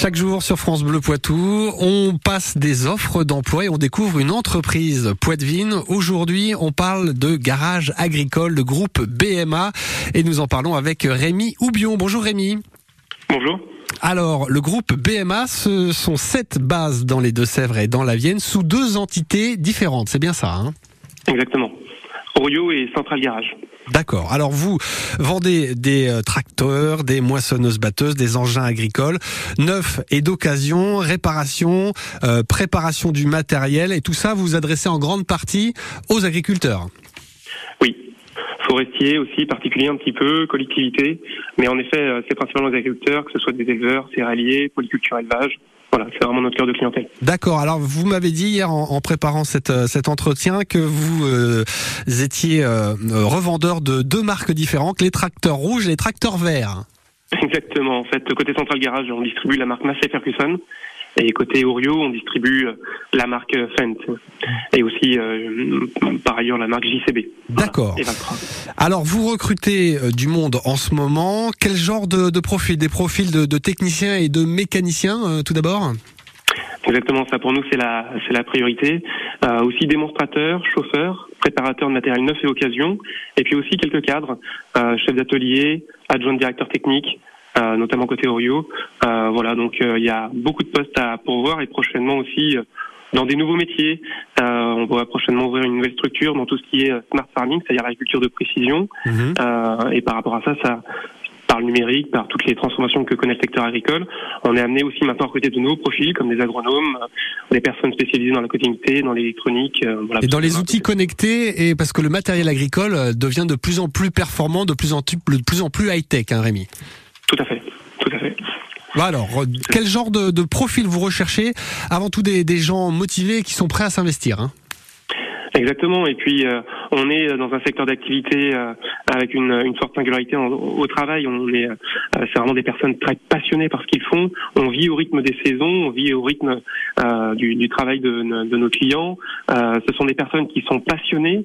Chaque jour sur France Bleu Poitou, on passe des offres d'emploi et on découvre une entreprise Poitvine. Aujourd'hui, on parle de garage agricole, le groupe BMA et nous en parlons avec Rémi Oubion. Bonjour Rémi. Bonjour. Alors, le groupe BMA, ce sont sept bases dans les Deux-Sèvres et dans la Vienne sous deux entités différentes. C'est bien ça, hein? Exactement. Orio et Central Garage. D'accord. Alors vous vendez des euh, tracteurs, des moissonneuses-batteuses, des engins agricoles, neufs et d'occasion, réparation, euh, préparation du matériel et tout ça, vous vous adressez en grande partie aux agriculteurs. Oui. Forestiers aussi, particuliers un petit peu, collectivités. Mais en effet, euh, c'est principalement les agriculteurs, que ce soit des éleveurs, céréaliers, polyculture élevage. Voilà, c'est vraiment notre cœur de clientèle. D'accord. Alors, vous m'avez dit hier en, préparant cette, euh, cet entretien que vous euh, étiez euh, revendeur de deux marques différentes, les tracteurs rouges et les tracteurs verts. Exactement. En fait, côté Central Garage, on distribue la marque Massey Ferguson. Et côté Orio, on distribue la marque Fendt et aussi par ailleurs la marque JCB. D'accord. Alors vous recrutez du monde en ce moment. Quel genre de, de profil? Des profils de, de, techniciens et de mécaniciens tout d'abord? Exactement, ça pour nous c'est la c'est la priorité. Euh, aussi démonstrateurs, chauffeurs, préparateurs de matériel neuf et occasion, et puis aussi quelques cadres, euh, chefs d'atelier, adjoints directeurs techniques, euh, notamment côté Orio. Euh, voilà, donc euh, il y a beaucoup de postes à pourvoir et prochainement aussi dans des nouveaux métiers. on va prochainement ouvrir une nouvelle structure dans tout ce qui est smart farming, c'est-à-dire l'agriculture de précision. Mhm. et par rapport à ça, ça par le numérique, par toutes les transformations que connaît le secteur agricole. On est amené aussi maintenant à côté de nouveaux profils comme des agronomes, des personnes spécialisées dans la connectivité, dans l'électronique. Euh, voilà, et dans les outils connectés, et parce que le matériel agricole euh, devient de plus en plus performant, de plus en, de plus, en plus high-tech, hein, Rémi? Tout à fait, tout à fait. Alors, euh, quel genre de, de, profil vous recherchez Avant tout des, des gens motivés qui sont prêts à s'investir. Hein Exactement. Et puis, euh, on est dans un secteur d'activité euh, avec une, une, forte singularité au travail. On est, euh, c'est vraiment des personnes très passionnées par ce qu'ils font. On vit au rythme des saisons, on vit au rythme du, du, travail de, de, nos clients. ce sont des personnes qui sont passionnées,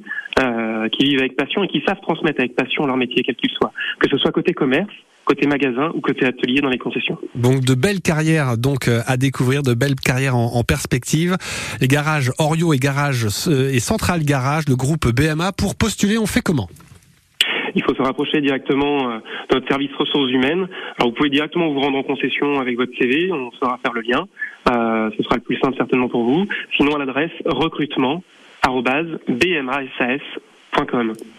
qui vivent avec passion et qui savent transmettre avec passion leur métier, quel qu'il soit, que ce soit côté commerce côté magasin ou côté atelier dans les concessions. Donc de belles carrières donc euh, à découvrir, de belles carrières en, perspective. Les garages Orio et garage euh, et Central Garage, le groupe BMA. Pour postuler, on fait comment? Il faut se rapprocher directement euh, de notre service ressources humaines. Alors vous pouvez directement vous rendre en concession avec votre CV, on saura faire le lien. Euh, ce sera le plus simple certainement pour vous. Sinon à l'adresse recrutement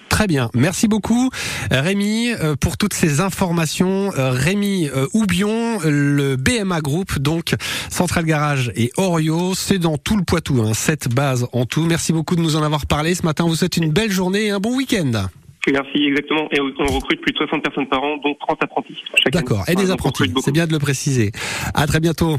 Très bien, merci beaucoup Rémi euh, pour toutes ces informations. Euh, Rémi euh, Oubion, le BMA Group, donc Central Garage et Orio, c'est dans tout le Poitou, hein, cette base en tout. Merci beaucoup de nous en avoir parlé ce matin. On vous souhaite une belle journée et un bon week-end. Merci, exactement. Et on recrute plus de 60 personnes par an, dont 30 apprentis. D'accord, et des apprentis, c'est bien de le préciser. À très bientôt.